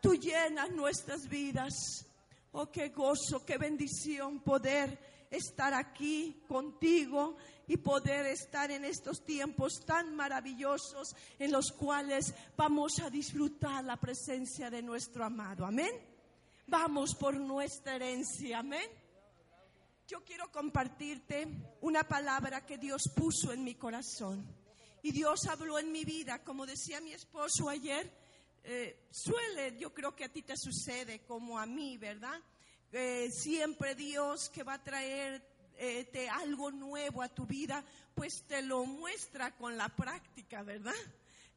tú llenas nuestras vidas. Oh, qué gozo, qué bendición poder estar aquí contigo y poder estar en estos tiempos tan maravillosos en los cuales vamos a disfrutar la presencia de nuestro amado. Amén. Vamos por nuestra herencia. Amén. Yo quiero compartirte una palabra que Dios puso en mi corazón. Y Dios habló en mi vida, como decía mi esposo ayer, eh, suele, yo creo que a ti te sucede como a mí, ¿verdad? Eh, siempre Dios que va a traer eh, algo nuevo a tu vida, pues te lo muestra con la práctica, ¿verdad?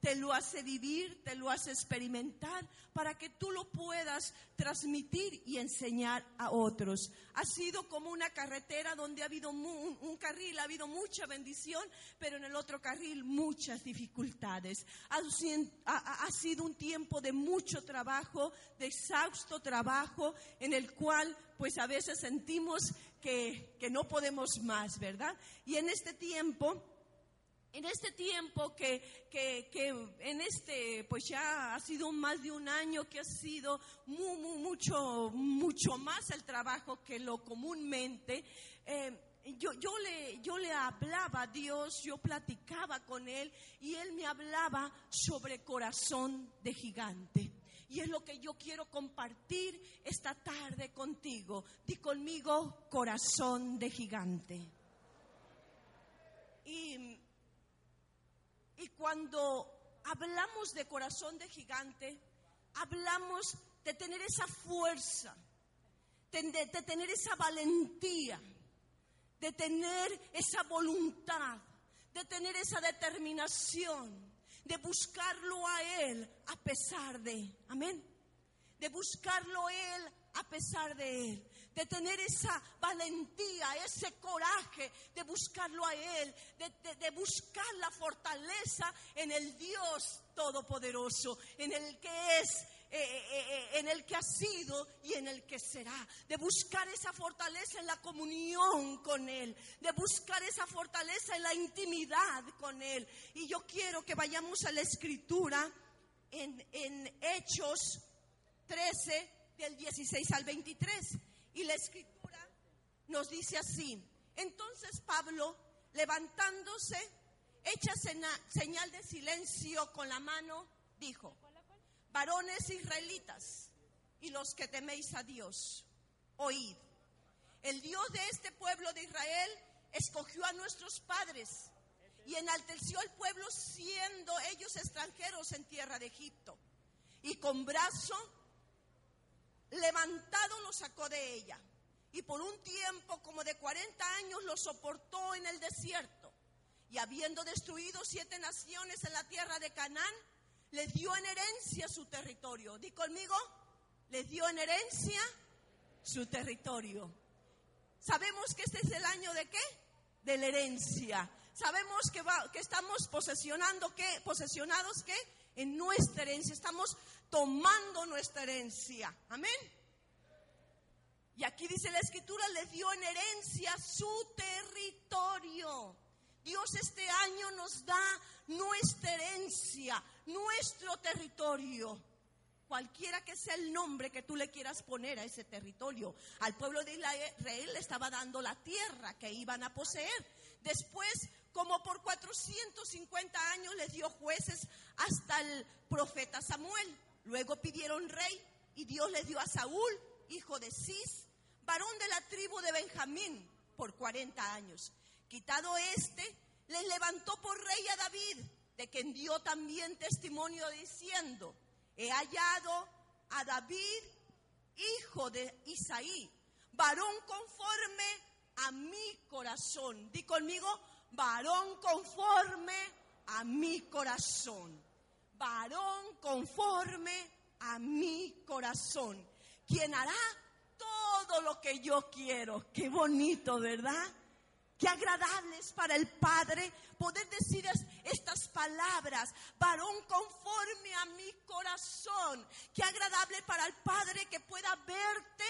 Te lo hace vivir, te lo hace experimentar para que tú lo puedas transmitir y enseñar a otros. Ha sido como una carretera donde ha habido un, carril, ha habido mucha bendición, pero en el otro carril muchas dificultades. ha sido un tiempo de mucho trabajo, de exhausto trabajo, en el cual pues a veces sentimos que, no podemos más, ¿verdad? Y en este tiempo en este tiempo que, que, que, en este, pues ya ha sido más de un año que ha sido mucho, mucho más el trabajo que lo comúnmente, eh, yo, yo, le, yo le hablaba a Dios, yo platicaba con Él y Él me hablaba sobre corazón de gigante. Y es lo que yo quiero compartir esta tarde contigo. Di conmigo corazón de gigante. Y, cuando hablamos de corazón de gigante, hablamos de tener esa fuerza, de, tener esa valentía, de tener esa voluntad, de tener esa determinación de buscarlo a Él a pesar de, amén, de buscarlo a Él a pesar de Él, de tener esa valentía, ese coraje de buscarlo a Él, de, buscar la fortaleza en el Dios Todopoderoso, en el que es eh, eh, eh, en el que ha sido y en el que será, de buscar esa fortaleza en la comunión con Él, de buscar esa fortaleza en la intimidad con Él. Y yo quiero que vayamos a la escritura en, en Hechos 13, del 16 al 23. Y la escritura nos dice así, entonces Pablo, levantándose, hecha señal de silencio con la mano, dijo, varones israelitas y los que teméis a Dios, oíd. El Dios de este pueblo de Israel escogió a nuestros padres y enalteció al pueblo siendo ellos extranjeros en tierra de Egipto. Y con brazo levantado los sacó de ella. Y por un tiempo como de 40 años lo soportó en el desierto. Y habiendo destruido siete naciones en la tierra de Canaán, le dio en herencia su territorio. Di conmigo, le dio en herencia su territorio. Sabemos que este es el año de qué? De la herencia. Sabemos que, que estamos posesionando qué? Posesionados qué? En nuestra herencia. Estamos tomando nuestra herencia. Amén. Y aquí dice la escritura, le dio en herencia su territorio. Dios este año nos da nuestra herencia, nuestro territorio. Cualquiera que sea el nombre que tú le quieras poner a ese territorio. Al pueblo de Israel le estaba dando la tierra que iban a poseer. Después, como por 450 años, les dio jueces hasta el profeta Samuel. Luego pidieron rey y Dios les dio a Saúl, hijo de Cis, varón de la tribu de Benjamín por 40 años. Quitado este, les levantó por rey a David, de quien dio también testimonio diciendo, he hallado a David, hijo de Isaí, varón conforme a mi corazón. Di conmigo, varón conforme a mi corazón. Varón conforme a mi corazón. Quien hará todo lo que yo quiero. Qué bonito, ¿verdad? Qué agradable es para el Padre poder decir estas palabras, varón conforme a mi corazón. Qué agradable para el Padre que pueda verte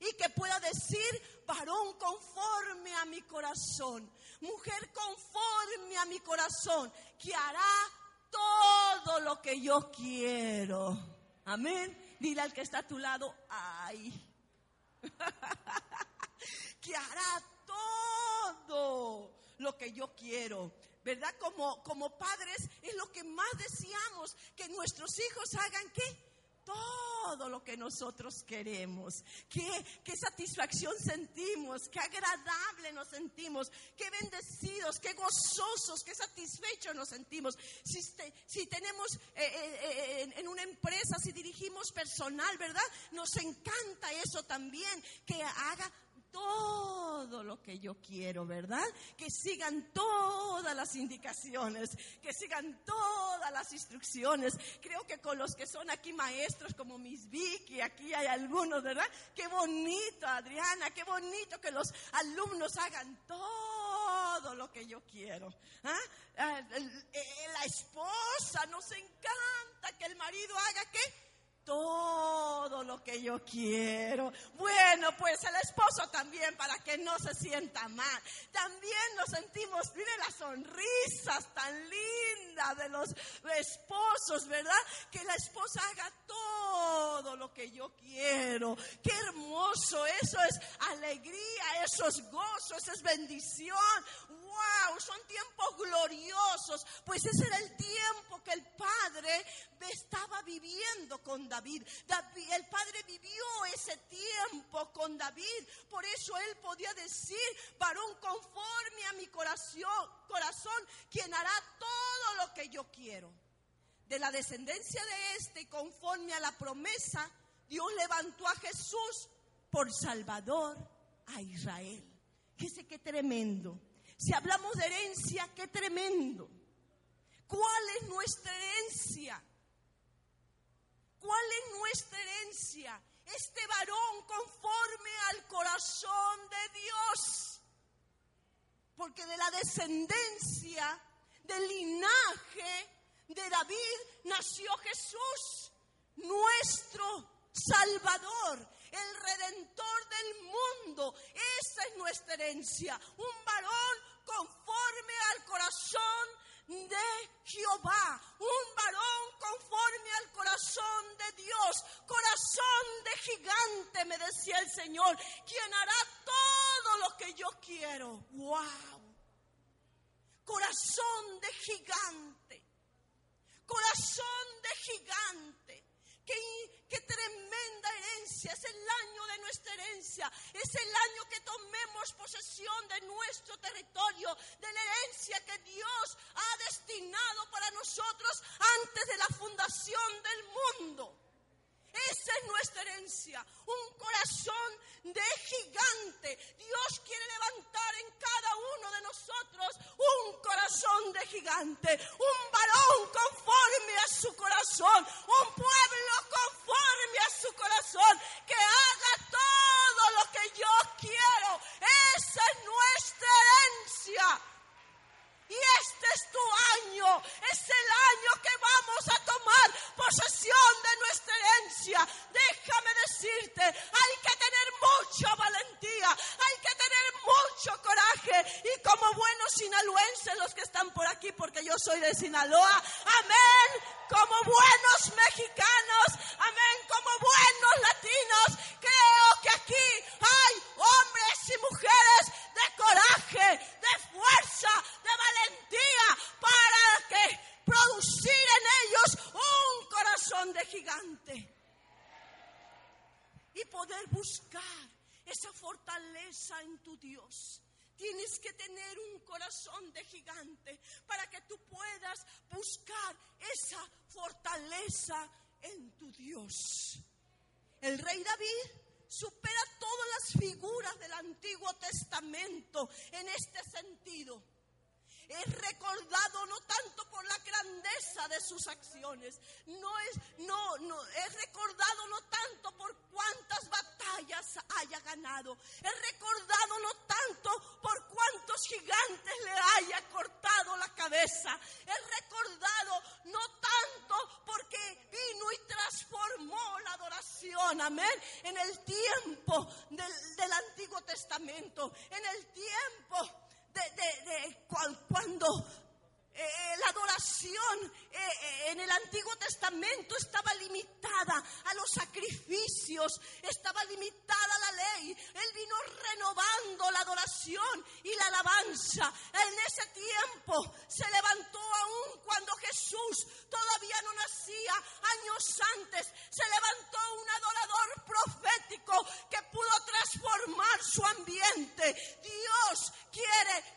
y que pueda decir, varón conforme a mi corazón, mujer conforme a mi corazón, que hará todo lo que yo quiero. Amén. Dile al que está a tu lado, ay, que hará todo lo que yo quiero. ¿Verdad? Como, como padres es lo que más deseamos, que nuestros hijos hagan qué? Todo lo que nosotros queremos. Qué, qué, satisfacción sentimos, qué agradable nos sentimos, qué bendecidos, qué gozosos, qué satisfechos nos sentimos. Si, si tenemos eh, eh, eh, en una empresa, si dirigimos personal, ¿verdad? Nos encanta eso también, que haga todo lo que yo quiero, ¿verdad? Que sigan todas las indicaciones, que sigan todas las instrucciones. Creo que con los que son aquí maestros como Miss Vicky, aquí hay algunos, ¿verdad? Qué bonito, Adriana, qué bonito que los alumnos hagan todo lo que yo quiero. ¿ah? La esposa, nos encanta que el marido haga qué? Todo lo que yo quiero. Bueno, pues el esposo también, para que no se sienta mal. También nos sentimos, mire las sonrisas tan lindas de los esposos, ¿verdad? Que la esposa haga todo lo que yo quiero. Qué hermoso, eso es alegría, eso es gozo, eso es bendición. ¡Wow! Son tiempos gloriosos, pues ese era el tiempo que el Padre estaba viviendo con David. David. El Padre vivió ese tiempo con David, por eso él podía decir, varón conforme a mi corazón, corazón, quien hará todo lo que yo quiero. De la descendencia de este, conforme a la promesa, Dios levantó a Jesús por Salvador a Israel. Fíjese qué tremendo. Si hablamos de herencia, qué tremendo. ¿Cuál es nuestra herencia? ¿Cuál es nuestra herencia? Este varón conforme al corazón de Dios. Porque de la descendencia, del linaje de David nació Jesús, nuestro Salvador, el Redentor del mundo. Esa es nuestra herencia. Un varón conforme al corazón de Jehová, un varón conforme al corazón de Dios, corazón de gigante, me decía el Señor, quien hará todo lo que yo quiero. ¡Wow! Corazón de gigante, corazón de gigante. Qué, tremenda herencia, es el año de nuestra herencia, es el año que tomemos posesión de nuestro territorio, de la herencia que Dios ha destinado para nosotros antes de la fundación del mundo. Esa es nuestra herencia, un corazón de gigante. Dios quiere levantar en cada uno de nosotros un corazón de gigante, un varón conforme a su corazón, un pueblo conforme de Sinaloa, Jesús todavía no nacía, años antes, se levantó un adorador profético que pudo transformar su ambiente. Dios quiere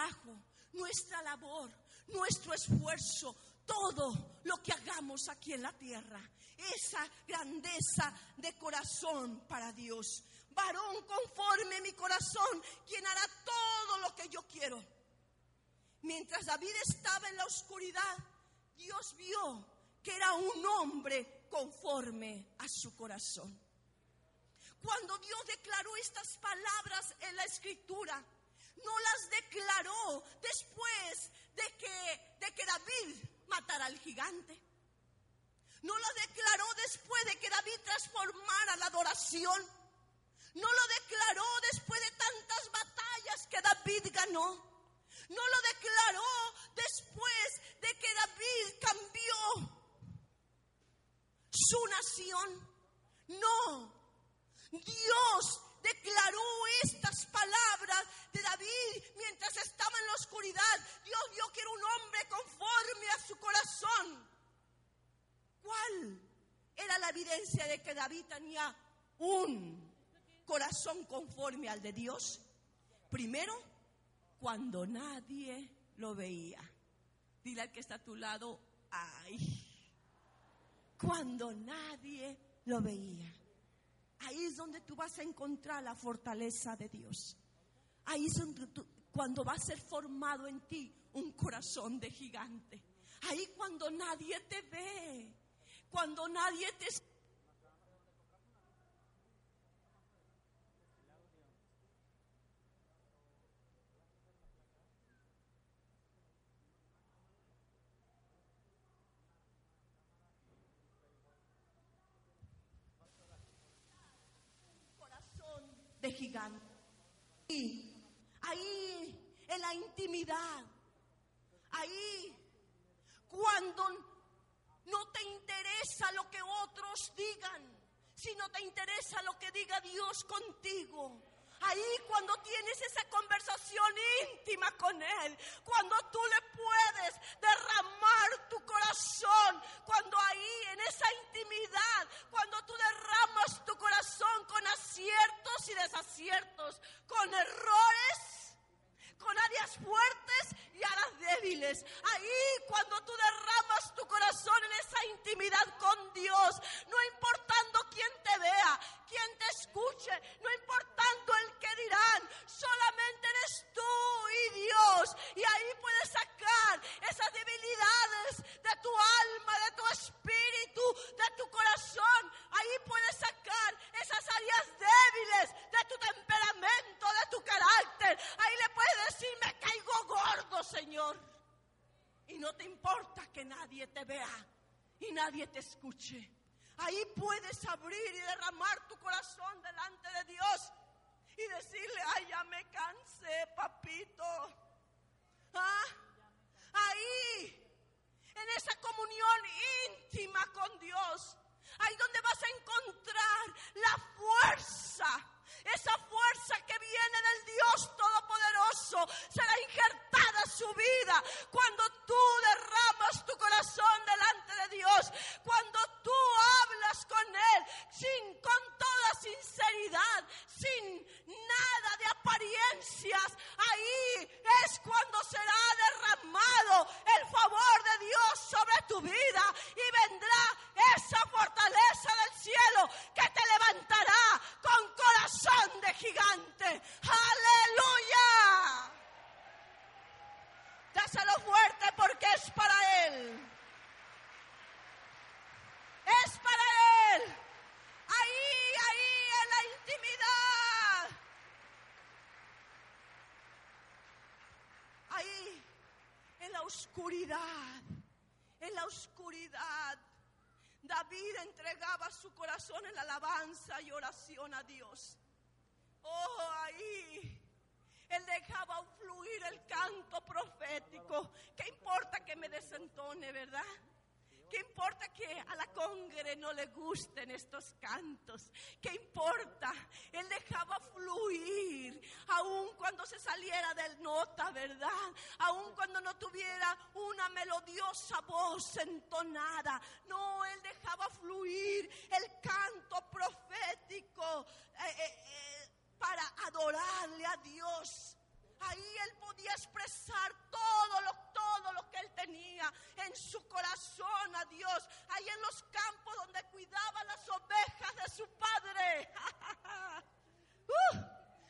trabajo, nuestra labor, nuestro esfuerzo, todo lo que hagamos aquí en la tierra. Esa grandeza de corazón para Dios varón conforme mi corazón, quien hará todo lo que yo quiero. Mientras David estaba en la oscuridad, Dios vio que era un hombre conforme a su corazón. Cuando Dios declaró estas palabras en la escritura, no las declaró después de que, de que David matara al gigante. No las declaró después de que David transformara la adoración no lo declaró después de tantas batallas que David ganó. No lo declaró después de que David cambió su nación. No. Dios declaró estas palabras de David mientras estaba en la oscuridad. Dios vio que era un hombre conforme a su corazón. ¿Cuál era la evidencia de que David tenía un corazón conforme al de Dios? Primero, cuando nadie lo veía. Dile al que está a tu lado, ay, cuando nadie lo veía. Ahí es donde tú vas a encontrar la fortaleza de Dios. Ahí es donde cuando va a ser formado en ti un corazón de gigante. Ahí cuando nadie te ve, cuando nadie te Y ahí, en la intimidad, ahí, cuando no te interesa lo que otros digan, si no te interesa lo que diga Dios contigo. Ahí cuando tienes esa conversación íntima con Él, cuando tú le puedes derramar tu corazón, cuando ahí en esa intimidad, cuando tú derramas tu corazón con aciertos y desaciertos, con errores, con áreas fuertes y áreas débiles. Ahí cuando tú derramas tu corazón en esa intimidad con Dios, no importando quién te vea, quién te escuche, no importando el que dirán, solamente eres tú y Dios. Y ahí puedes sacar esas debilidades de tu alma, de tu espíritu, de tu corazón. Ahí puedes sacar esas áreas débiles de tu temperamento, de tu carácter. Ahí le puedes decir, me caigo gordo, Señor. Y no te importa que nadie te vea y nadie te escuche. Ahí puedes abrir y derramar tu corazón delante de Dios y decirle, ay, ya me cansé, papito. ¿Ah? Ahí, en esa comunión íntima con Dios, ahí donde vas a encontrar la fuerza esa fuerza que viene del Dios Todopoderoso será injertada en su vida cuando tú derramas tu corazón delante de Dios, cuando tú hablas con Él sin, con toda sinceridad, sin nada de apariencias. Ahí es cuando será derramado el favor de Dios sobre tu vida y vendrá esa fortaleza del cielo que te levantará con corazón de gigante. Aleluya. Dáselo fuerte porque es para Él. Es para Él. Ahí, ahí en la intimidad. Ahí, en la oscuridad. En la oscuridad. David entregaba su corazón en alabanza y oración a Dios. Oh, ahí. Él dejaba fluir el canto profético. ¿Qué importa que me desentone, verdad? ¿Qué importa que a la congre no le gusten estos cantos? ¿Qué importa? Él dejaba fluir, aun cuando se saliera del nota, ¿verdad? Aun cuando no tuviera una melodiosa voz entonada. No, él dejaba fluir el canto profético. Eh, eh, eh, para adorarle a Dios. Ahí él podía expresar todo lo, todo lo que él tenía en su corazón a Dios. Ahí en los campos donde cuidaba las ovejas de su padre. uh,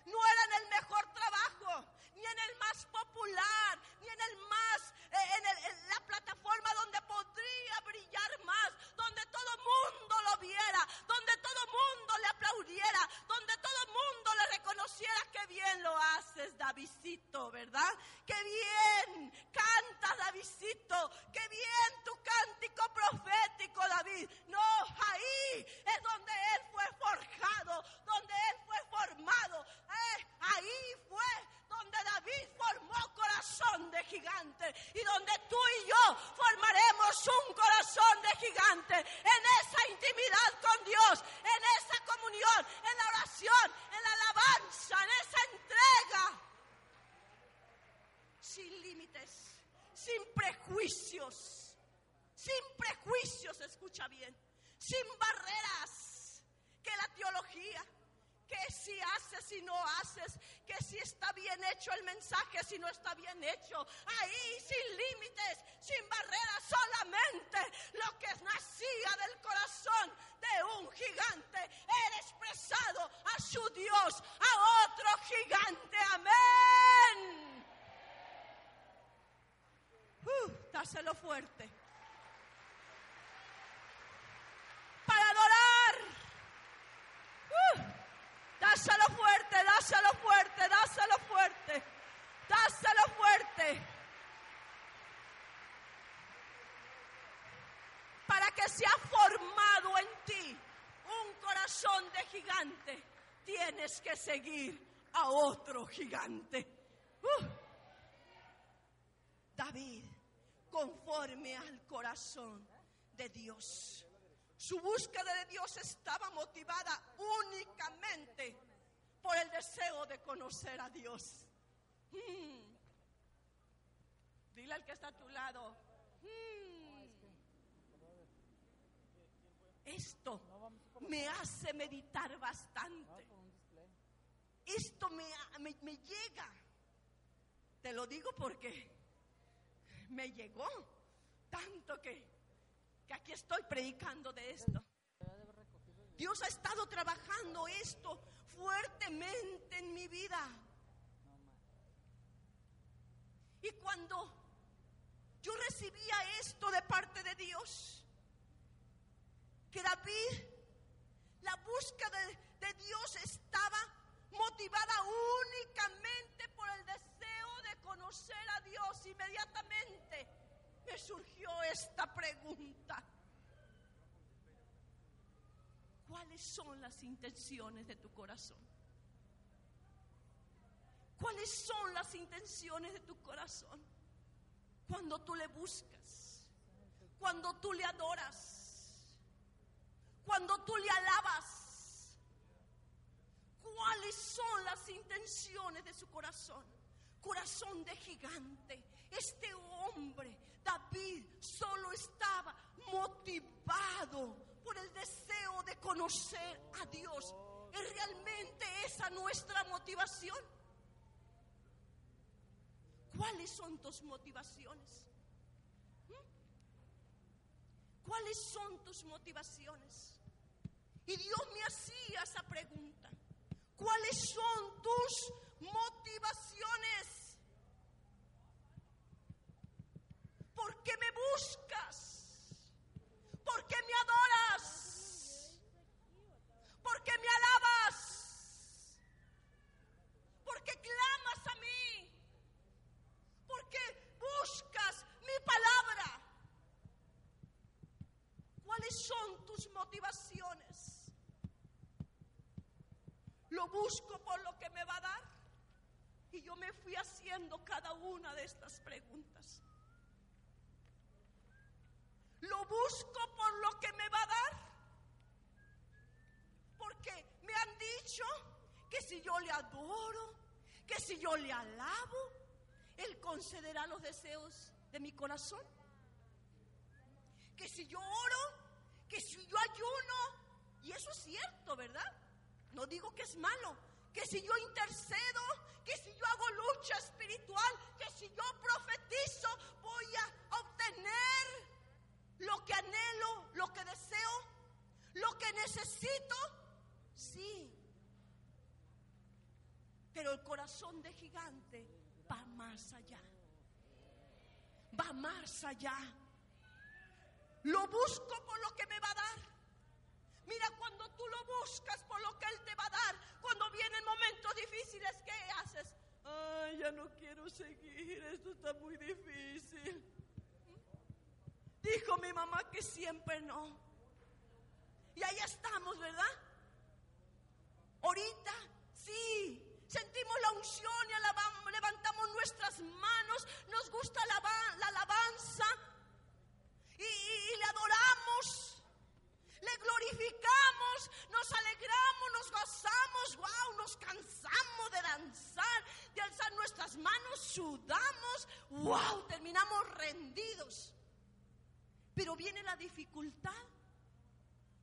no era en el mejor trabajo, ni en el más popular, ni en el más, en, el, en, la plataforma donde podría brillar más, donde todo mundo lo viera, donde todo mundo le aplaudiera, donde todo mundo le reconociera que bien lo haces, Davidito, ¿verdad? Que bien cantas, Davidito, que bien tu cántico profético, David. No, ahí es donde él fue forjado, donde él fue formado. Eh, ahí fue donde David formó corazón de gigante y donde tú y yo formaremos un corazón de gigante el mensaje, si no está bien hecho. Ahí sin límites, sin barreras, solamente lo que nacía del corazón de un gigante era expresado a su Dios, a otro gigante. Amén. Uh, dáselo fuerte. Para adorar. Uh. Dáselo fuerte, dáselo fuerte, dáselo fuerte, dáselo fuerte. Para que se ha formado en ti un corazón de gigante, tienes que seguir a otro gigante. Uh. David conforme al corazón de Dios. Su búsqueda de Dios estaba motivada únicamente por el deseo de conocer a Dios. Mm. Dile al que está a tu lado. mm, Esto me hace meditar bastante. Esto me, me, me llega. Te lo digo porque me llegó tanto que, que aquí estoy predicando de esto. Dios ha estado trabajando esto fuertemente en mi vida. Y cuando yo recibía esto de parte de Dios, que David, la búsqueda de, de Dios estaba motivada únicamente por el deseo de conocer a Dios, inmediatamente me surgió esta pregunta. ¿Cuáles son las intenciones de tu corazón? ¿Cuáles son las intenciones de tu corazón? Cuando tú le buscas, cuando tú le adoras, cuando tú le alabas. ¿Cuáles son las intenciones de su corazón? Corazón de gigante. Este hombre, David, solo estaba motivado por el deseo de conocer a Dios. ¿Es realmente esa nuestra motivación? ¿Cuáles son tus motivaciones? ¿Mm? ¿Cuáles son tus motivaciones? Y Dios me hacía esa pregunta. ¿Cuáles son tus motivaciones? ¿Por qué me buscas? ¿Por qué me adoras? ¿Por qué me alabas? ¿Por qué clamas a mí? ¿Por qué buscas mi palabra? ¿Cuáles son tus motivaciones? Lo busco por lo que me va a dar. Y yo me fui haciendo cada una de estas preguntas. Lo busco por lo que me va a dar. Porque me han dicho que si yo le adoro, que si yo le alabo, Él concederá los deseos de mi corazón. Que si yo oro, que si yo ayuno, y eso es cierto, ¿verdad? No digo que es malo. Que si yo intercedo, que si yo hago lucha espiritual, que si yo profetizo, voy a obtener lo que anhelo, lo que deseo, lo que necesito. Sí. Pero el corazón de gigante va más allá. Va más allá. Lo busco por lo que me va a dar. Mira, cuando tú lo buscas por lo que Él te va a dar, cuando vienen momentos difíciles, ¿qué haces? Ay, ya no quiero seguir, esto está muy difícil. Dijo mi mamá que siempre no. Y ahí estamos, ¿verdad? Ahorita, sí, sentimos la unción y levantamos nuestras manos, nos gusta la, la alabanza y le adoramos le glorificamos, nos alegramos, nos gozamos, wow, nos cansamos de danzar, de alzar nuestras manos, sudamos, wow, terminamos rendidos. Pero viene la dificultad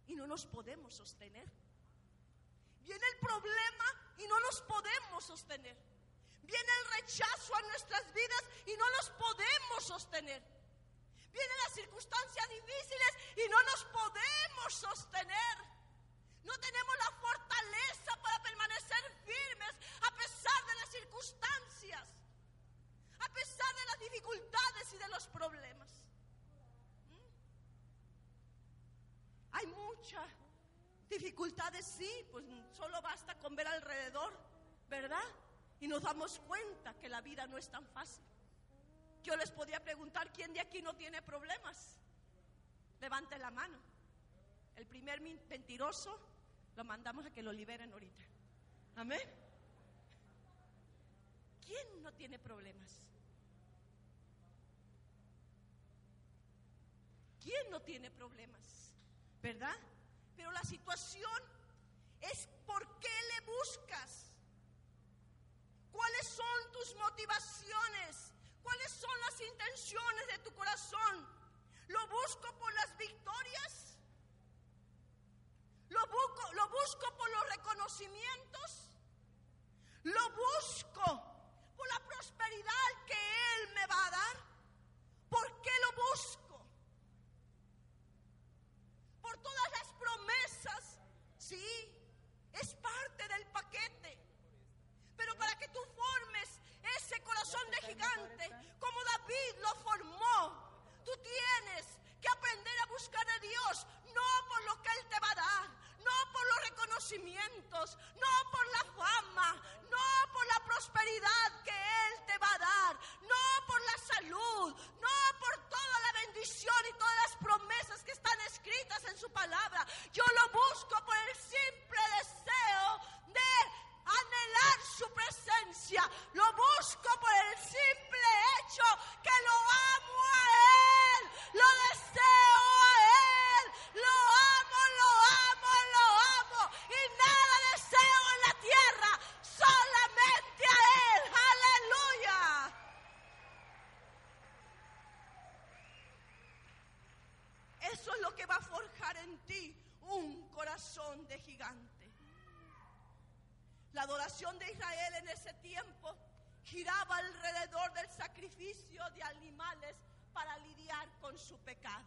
y no nos podemos sostener. Viene el problema y no nos podemos sostener. Viene el rechazo a nuestras vidas y no nos podemos sostener. Vienen las circunstancias difíciles y no nos podemos sostener. No tenemos la fortaleza para permanecer firmes a pesar de las circunstancias, a pesar de las dificultades y de los problemas. ¿Mm? Hay muchas dificultades, sí, pues solo basta con ver alrededor, ¿verdad? Y nos damos cuenta que la vida no es tan fácil. Yo les podía preguntar, ¿quién de aquí no tiene problemas? Levante la mano. El primer mentiroso lo mandamos a que lo liberen ahorita. Amén. ¿Quién no tiene problemas? ¿quién no tiene problemas? ¿Verdad? Pero la situación es por qué le buscas. ¿Cuáles son tus motivaciones? ¿Cuáles son las intenciones de tu corazón? ¿Lo busco por las victorias? ¿Lo busco, lo busco por los reconocimientos? ¿Lo busco por la prosperidad que Él me va a dar? ¿Por qué lo busco? Por todas las promesas, sí, es parte del paquete. Pero para que tú formes corazón de gigante, como David lo formó, tú tienes que aprender a buscar a Dios, no por lo que Él te va a dar, no por los reconocimientos, no por la fama, no por la prosperidad que Él te va a dar, no por la salud, no por toda la bendición y todas las promesas que están escritas en su palabra. Yo lo busco por el simple deseo de anhelar su presencia. Lo busco por el simple hecho que lo amo a Él, lo deseo a Él, lo amo, lo amo, lo amo y nada deseo en la tierra, solamente a Él. Aleluya. Eso es lo que va a forjar en ti un corazón de gigante. La adoración de Israel en ese tiempo giraba alrededor del sacrificio de animales para lidiar con su pecado.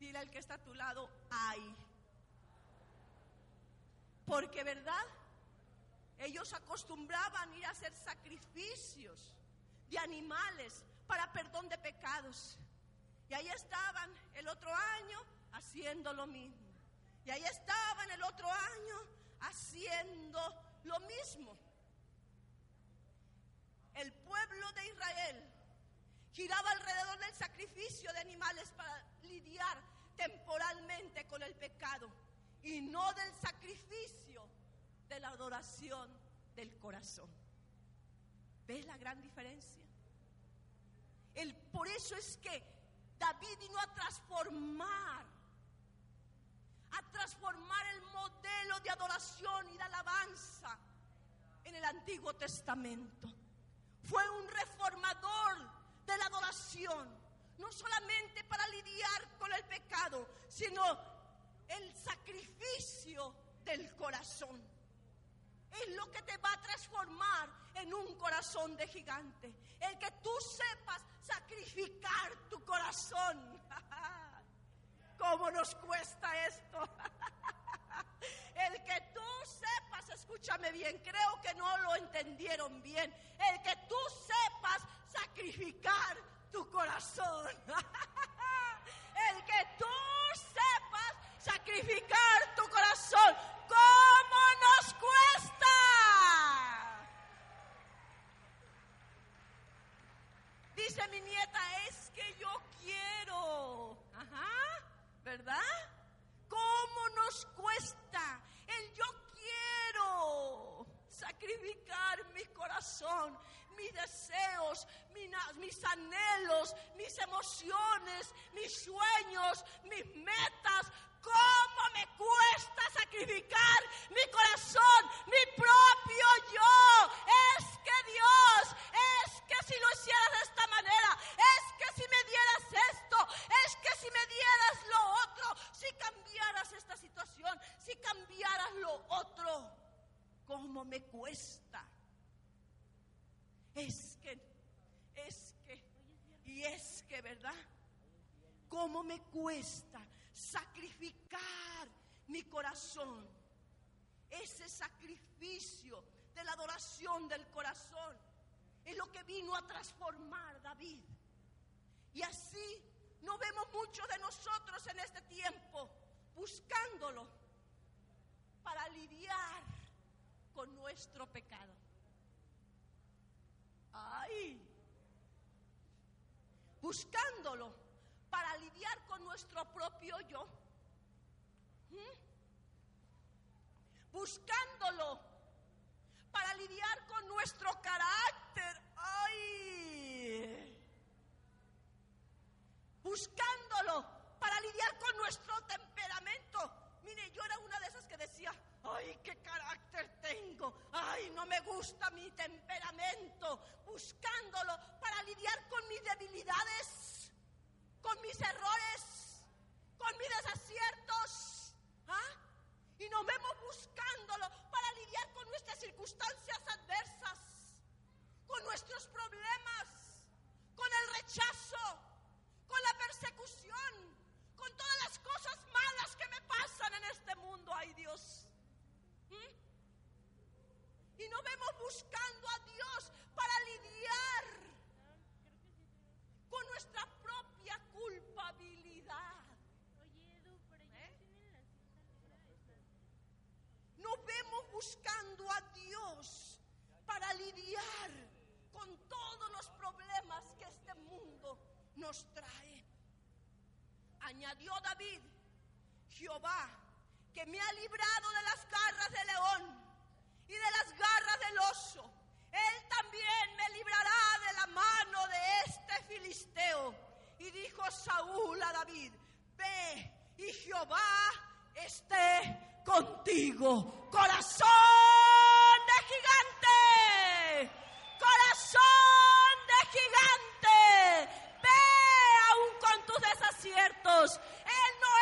Dile al que está a tu lado, ay. Porque, ¿verdad? Ellos acostumbraban ir a hacer sacrificios de animales para perdón de pecados. Y ahí estaban el otro año haciendo lo mismo. Y ahí estaban el otro año haciendo lo mismo. El pueblo de Israel giraba alrededor del sacrificio de animales para lidiar temporalmente con el pecado y no del sacrificio de la adoración del corazón. ¿Ves la gran diferencia? El, por eso es que David vino a transformar a transformar el modelo de adoración y de alabanza en el Antiguo Testamento. Fue un reformador de la adoración, no solamente para lidiar con el pecado, sino el sacrificio del corazón. Es lo que te va a transformar en un corazón de gigante. El que tú sepas sacrificar tu corazón. ¿Cómo nos cuesta esto? El que tú sepas, escúchame bien, creo que no lo entendieron bien. El que tú sepas sacrificar tu corazón. El que tú sepas sacrificar tu corazón. ¿Cómo nos cuesta? Dice mi nieta, es que yo quiero. Ajá. ¿Verdad? ¿Cómo nos cuesta el yo quiero sacrificar mi corazón, mis deseos, mis anhelos, mis emociones, mis sueños, mis metas? ¿Cómo me cuesta sacrificar mi corazón, mi propio yo? Es que Dios, es que si lo hicieras de si cambiaras lo otro, ¿cómo me cuesta? Es que, es que, y es que, ¿verdad? ¿Cómo me cuesta sacrificar mi corazón? Ese sacrificio de la adoración del corazón es lo que vino a transformar David. Y así no vemos muchos de nosotros en este tiempo buscándolo para lidiar con nuestro pecado. Ay, buscándolo para lidiar con nuestro propio yo. ¿Mm? Buscándolo para lidiar con nuestro carácter. ¡Ay! Buscando lidiar con nuestro temperamento. Mire, yo era una de esas que decía, ay, qué carácter tengo, ay, no me gusta mi temperamento, buscándolo para lidiar con mis debilidades, con mis errores, con mis desaciertos. ¿Ah? Y nos vemos buscándolo para lidiar con nuestras circunstancias adversas, con nuestros problemas, con el rechazo, con todas las cosas malas que me pasan en este mundo, ay Dios. ¿Mm? Y nos vemos buscando a Dios para lidiar con nuestra propia culpabilidad. ¿Eh? Nos vemos buscando a Dios para lidiar con todos los problemas que este mundo nos trae. Añadió David, Jehová, que me ha librado de las garras del león y de las garras del oso. Él también me librará de la mano de este filisteo. Y dijo Saúl a David, ve y Jehová esté contigo. Corazón de gigante, corazón de gigante. Ve aún con tus desaciertos. Él no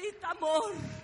necesita amor.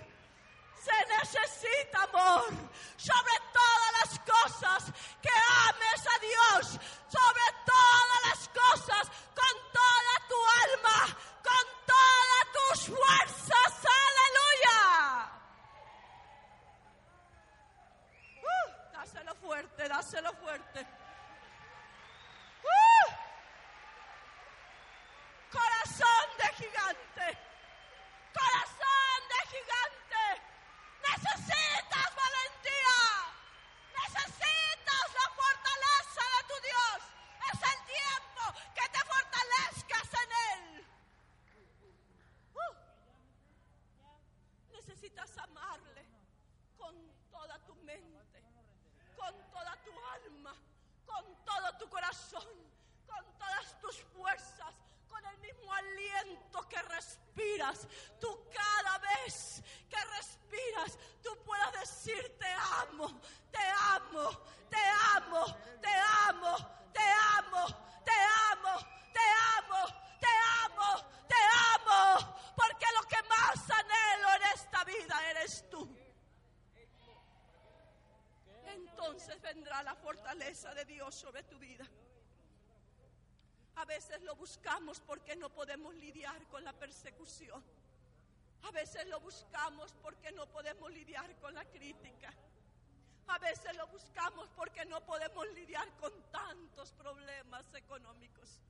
Veces lo buscamos porque no podemos lidiar con la persecución. A veces lo buscamos porque no podemos lidiar con la crítica. A veces lo buscamos porque no podemos lidiar con tantos problemas económicos.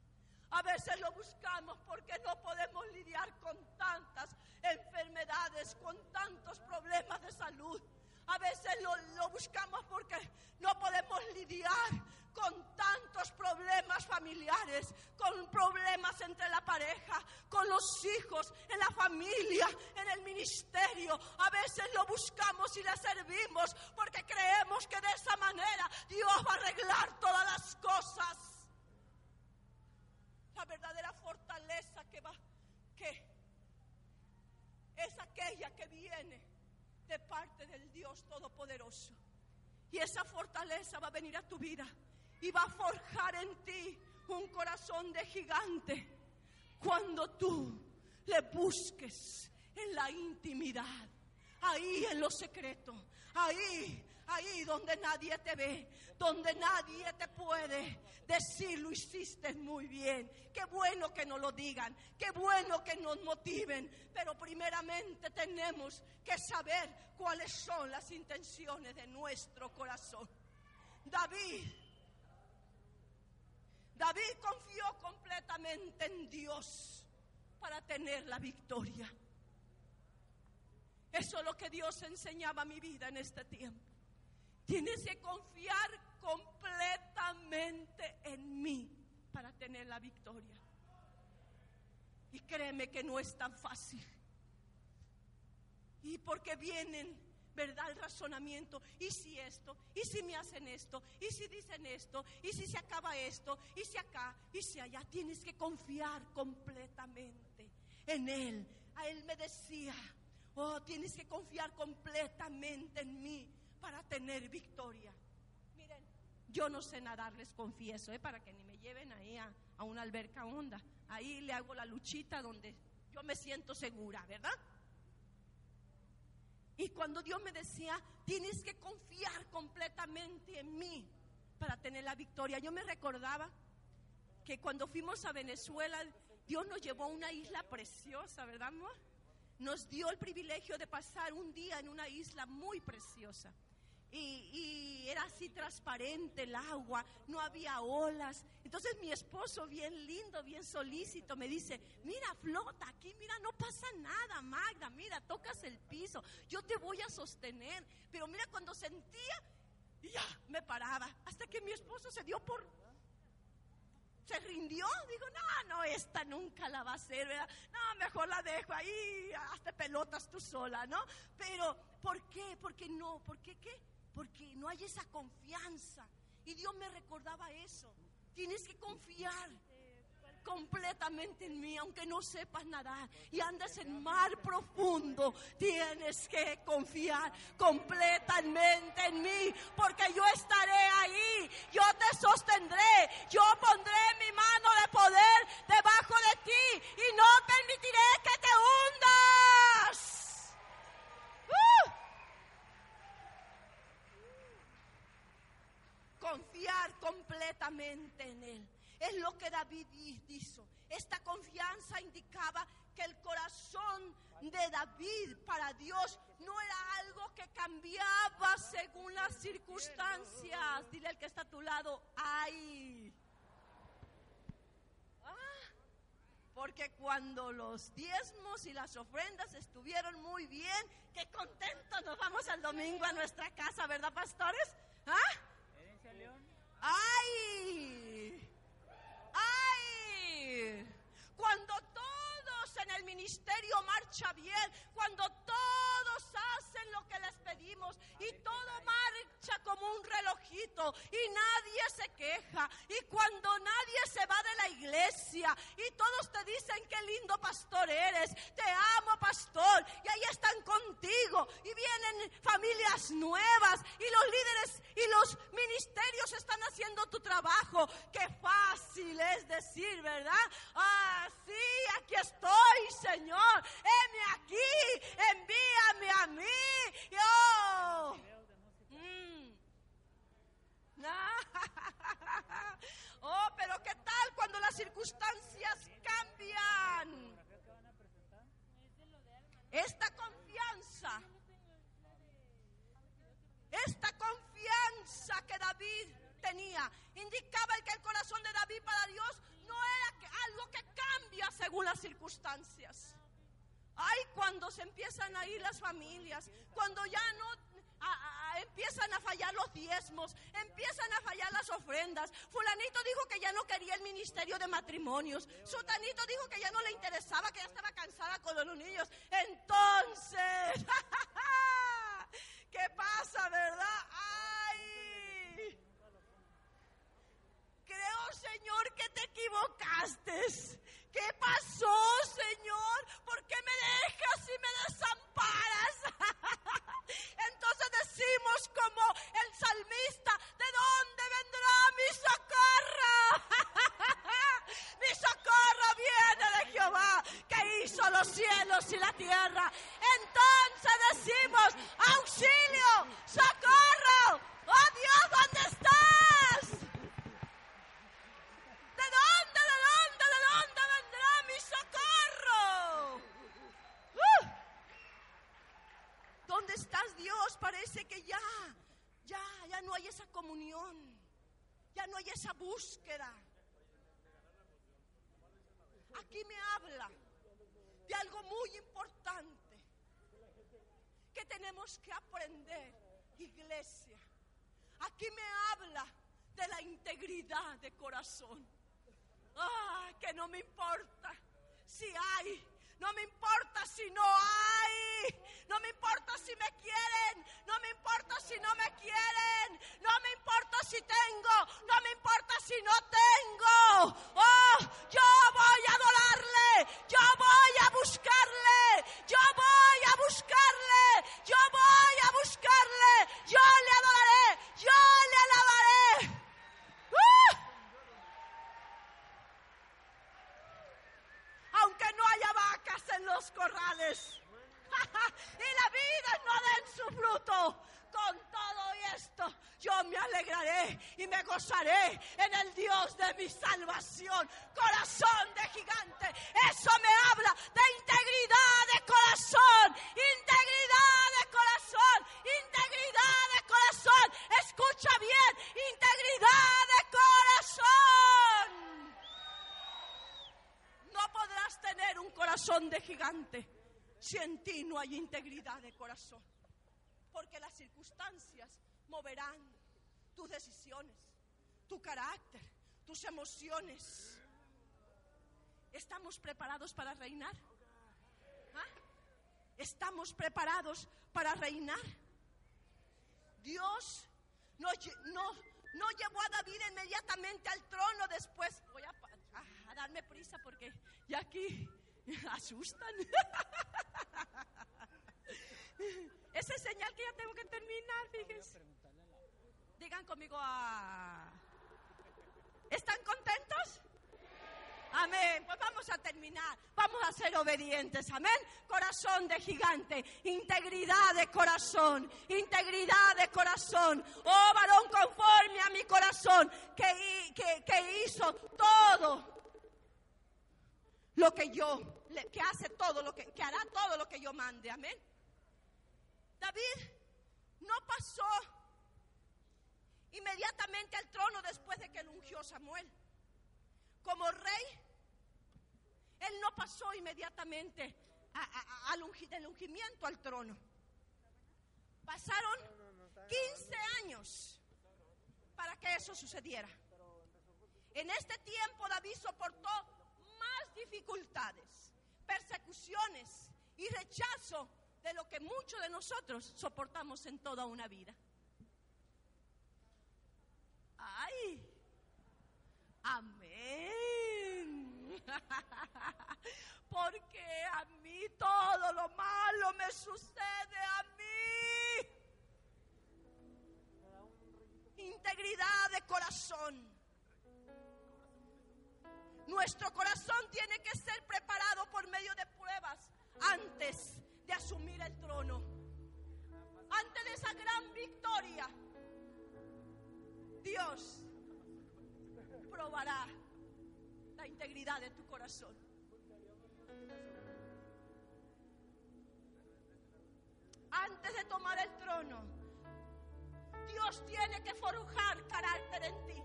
A veces lo buscamos porque no podemos lidiar con tantas enfermedades, con tantos problemas de salud. A veces lo, lo buscamos porque no podemos lidiar con tantos problemas familiares, con problemas entre la pareja, con los hijos, en la familia, en el ministerio. A veces lo buscamos y le servimos porque creemos que de esa manera Dios va a arreglar todas las cosas. La verdadera fortaleza que va, que es aquella que viene de parte del Dios Todopoderoso. Y esa fortaleza va a venir a tu vida y va a forjar en ti un corazón de gigante cuando tú le busques en la intimidad, ahí en lo secreto, ahí, ahí donde nadie te ve, donde nadie te puede decir lo hiciste muy bien. Qué bueno que nos lo digan, qué bueno que nos motiven, pero primeramente tenemos que saber cuáles son las intenciones de nuestro corazón. David David confió completamente en Dios para tener la victoria. Eso es lo que Dios enseñaba a mi vida en este tiempo. Tienes que confiar completamente en mí para tener la victoria. Y créeme que no es tan fácil. Y porque vienen ¿verdad? El razonamiento. ¿Y si esto? ¿Y si me hacen esto? ¿Y si dicen esto? ¿Y si se acaba esto? ¿Y si acá? ¿Y si allá? Tienes que confiar completamente en Él. A Él me decía, oh, tienes que confiar completamente en mí para tener victoria. Miren, yo no sé nadar, les confieso, ¿eh? para que ni me lleven ahí a, a una alberca honda. Ahí le hago la luchita donde yo me siento segura, ¿verdad? Y cuando Dios me decía, tienes que confiar completamente en mí para tener la victoria, yo me recordaba que cuando fuimos a Venezuela, Dios nos llevó a una isla preciosa, ¿verdad, amor? Nos dio el privilegio de pasar un día en una isla muy preciosa y, era así transparente el agua, no había olas. Entonces mi esposo, bien lindo, bien solícito, me dice, mira, flota aquí, mira, no pasa nada, Magda, mira, tocas el piso, yo te voy a sostener. Pero mira, cuando sentía, ya, me paraba, hasta que mi esposo se dio por... Se rindió, digo, no, no, esta nunca la va a hacer, ¿verdad? No, mejor la dejo ahí, hasta pelotas tú sola, ¿no? Pero, ¿por qué? ¿Por qué no? ¿Por qué qué? Porque no hay esa confianza. Y Dios me recordaba eso. Tienes que confiar completamente en mí, aunque no sepas nadar y andes en mar profundo, tienes que confiar completamente en mí, porque yo estaré ahí, yo te sostendré, yo pondré mi mano de poder debajo de ti y no permitiré que te hundas. ¡Uh! confiar completamente en Él. Es lo que David hizo. Esta confianza indicaba que el corazón de David para Dios no era algo que cambiaba según las circunstancias. Dile al que está a tu lado, ay. Ah, porque cuando los diezmos y las ofrendas estuvieron muy bien, qué contentos nos vamos al domingo a nuestra casa, ¿verdad, pastores? ¿Ah? ¡Ay! ¡Ay! Cuando el ministerio marcha bien, cuando todos hacen lo que les pedimos y todo marcha como un relojito y nadie se queja y cuando nadie se va de la iglesia y todos te dicen qué lindo pastor eres, te amo pastor y ahí están contigo y vienen familias nuevas y los líderes y los ministerios están haciendo tu trabajo. Qué fácil es decir, ¿verdad? Ah, sí, aquí estoy, Señor. Heme aquí, envíame a mí. Yo. Mm. Oh, pero ¿qué tal cuando las circunstancias cambian? Esta confianza esta confianza que David tenía indicaba que el corazón de David para Dios no era algo que cambia según las circunstancias. Ay, cuando se empiezan a ir las familias, cuando ya no empiezan a fallar los diezmos, empiezan a fallar las ofrendas. Fulanito dijo que ya no quería el ministerio de matrimonios. Sutanito dijo que ya no le interesaba, que ya estaba cansada con los niños. Entonces, ¿Qué pasa, verdad? ¡Ay! Creo, Señor, que te equivocaste. ¿Qué pasó, Señor? ¿Por qué me dejas y me desamparas? Entonces decimos si en ti no hay integridad de corazón. Porque las circunstancias moverán tus decisiones, tu carácter, tus emociones. ¿Estamos preparados para reinar? ¿Ah? ¿Estamos preparados para reinar? Dios no, no, no llevó a David inmediatamente al trono después. Voy a- a darme prisa porque ya aquí asustan. Esa es señal que ya tengo que terminar, fíjense. Digan conmigo a... ¿Están contentos? Amén. Pues vamos a terminar. Vamos a ser obedientes. Amén. Corazón de gigante. Integridad de corazón. Integridad de corazón. Oh varón conforme a mi corazón. Que, que, que hizo todo lo que yo, que hace todo lo que, hará todo lo que yo mande. Amén. David no pasó inmediatamente al trono después de que lo ungió Samuel. Como rey, él no pasó inmediatamente al ungi- ungimiento al trono. Pasaron 15 años para que eso sucediera. En este tiempo David soportó más dificultades, persecuciones y rechazo de lo que muchos de nosotros soportamos en toda una vida. ¡Ay! Amén. Porque a mí todo lo malo me sucede a mí. Integridad de corazón. Nuestro corazón tiene que ser preparado por medio de pruebas antes de asumir el trono. Antes de esa gran victoria, Dios probará la integridad de tu corazón. Antes de tomar el trono, Dios tiene que forjar carácter en ti.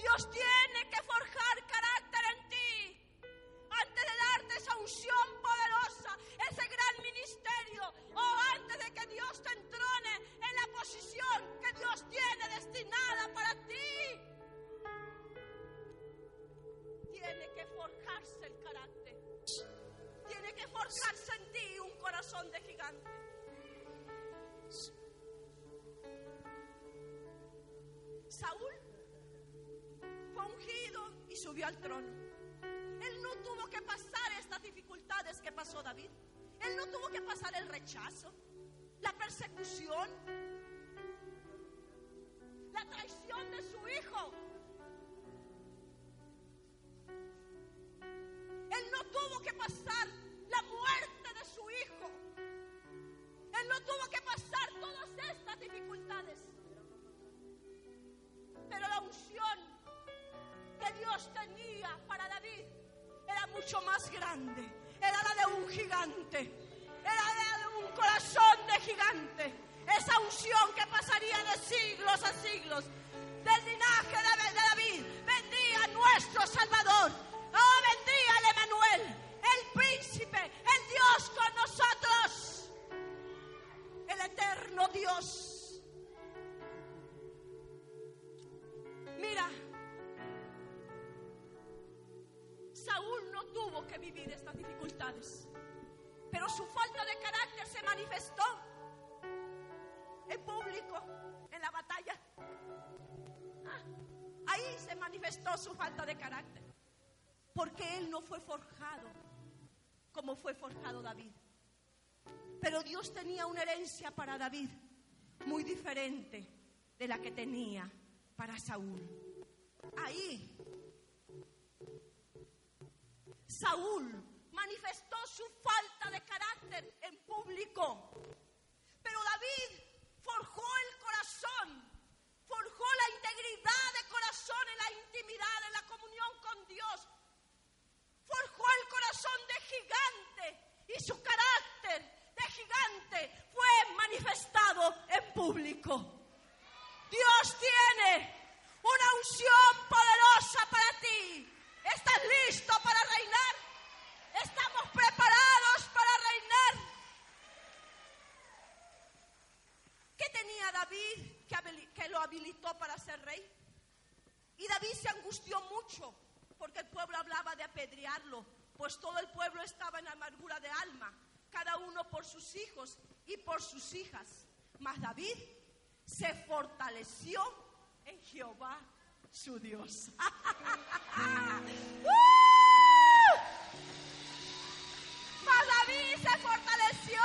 Dios tiene que forjar carácter en ti. Antes de darte esa unción poderosa, ese gran ministerio, o antes de que Dios te entrone en la posición que Dios tiene destinada para ti. Tiene que forjarse el carácter. Tiene que forjarse en ti un corazón de gigante. Saúl subió al trono. Él no tuvo que pasar estas dificultades que pasó David. Él no tuvo que pasar el rechazo, la persecución, la traición de su hijo. Él no tuvo que pasar la muerte de su hijo. Él no tuvo que pasar todas estas dificultades. Pero la unción que Dios tenía para David era mucho más grande. Era la de un gigante. Era la de un corazón de gigante. Esa unción que pasaría de siglos a siglos. Del linaje de David vendría nuestro Salvador. Oh, vendría el Emanuel, el príncipe, el Dios con nosotros. El eterno Dios. Saúl no tuvo que vivir estas dificultades, pero su falta de carácter se manifestó en público, en la batalla. Ah, ahí se manifestó su falta de carácter, porque él no fue forjado como fue forjado David. Pero Dios tenía una herencia para David muy diferente de la que tenía para Saúl. Ahí Saúl manifestó su falta de carácter en público. Pero David forjó el corazón, forjó la integridad de corazón en la intimidad, en la comunión con Dios. Forjó el corazón de gigante y su carácter de gigante fue manifestado en público. Dios tiene una unción poderosa para ti. ¿Estás listo para reinar? ¿Estamos preparados para reinar? ¿Qué tenía David que, lo habilitó para ser rey? Y David se angustió mucho porque el pueblo hablaba de apedrearlo, pues todo el pueblo estaba en amargura de alma, cada uno por sus hijos y por sus hijas. Mas David se fortaleció en Jehová su Dios. Mas David se fortaleció.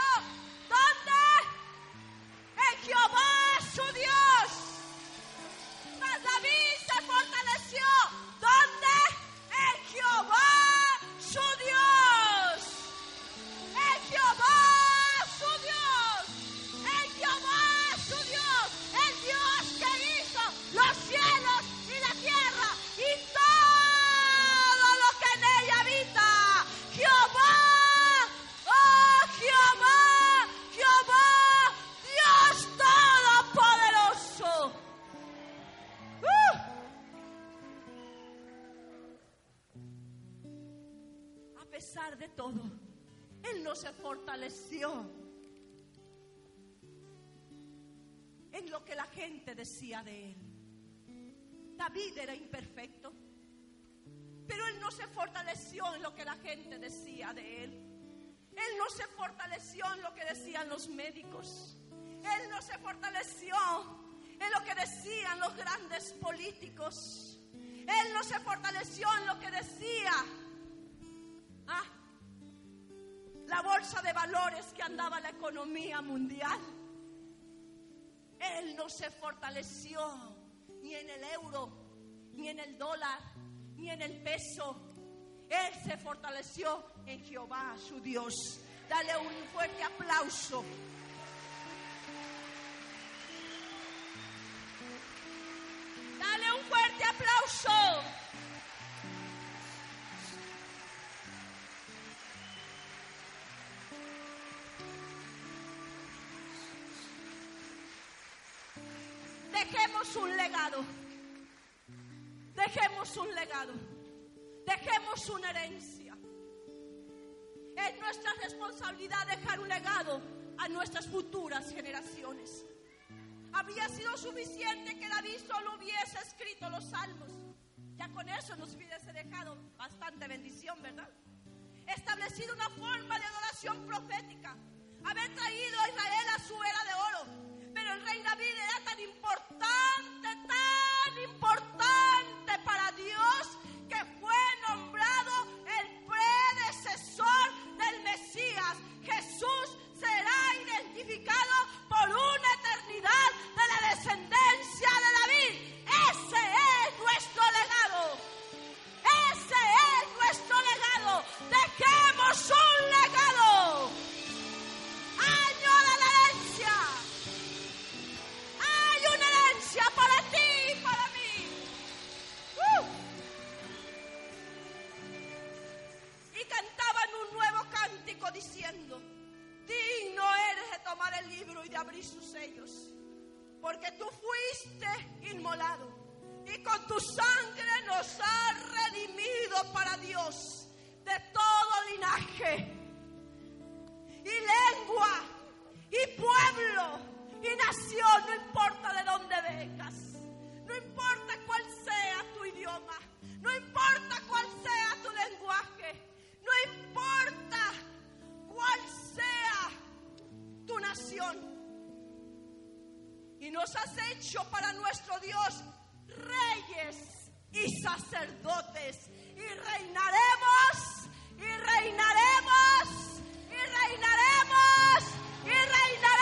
¿Dónde? En Jehová su Dios. Mas David se fortaleció. ¿Dónde? En Jehová decía de Él. David era imperfecto, pero él no se fortaleció en lo que la gente decía de él. Él no se fortaleció en lo que decían los médicos. Él no se fortaleció en lo que decían los grandes políticos. Él no se fortaleció en lo que decía ah, la bolsa de valores que andaba la economía mundial. Él no se fortaleció ni en el euro, ni en el dólar, ni en el peso. Él se fortaleció en Jehová, su Dios. Dale un fuerte aplauso. Dale un fuerte aplauso. Dejemos un legado. Dejemos un legado. Dejemos una herencia. Es nuestra responsabilidad dejar un legado a nuestras futuras generaciones. Habría sido suficiente que David solo hubiese escrito los salmos. Ya con eso nos hubiese dejado bastante bendición, ¿verdad? Establecido una forma de adoración profética. Haber traído a Israel a su era de oro rey David era tan importante, tan importante para Dios que fue nombrado el predecesor del Mesías. Jesús será identificado por una eternidad de la descendencia de David. Ese es nuestro legado. Ese es nuestro legado. Dejemos diciendo, digno eres de tomar el libro y de abrir sus sellos, porque tú fuiste inmolado y con tu sangre nos has redimido para Dios de todo linaje y lengua y pueblo y nación, no importa de dónde vengas, no importa cuál sea tu idioma, no importa cuál sea tu lenguaje, no importa cual sea tu nación. Y nos has hecho para nuestro Dios reyes y sacerdotes. Y reinaremos, y reinaremos, y reinaremos, y reinaremos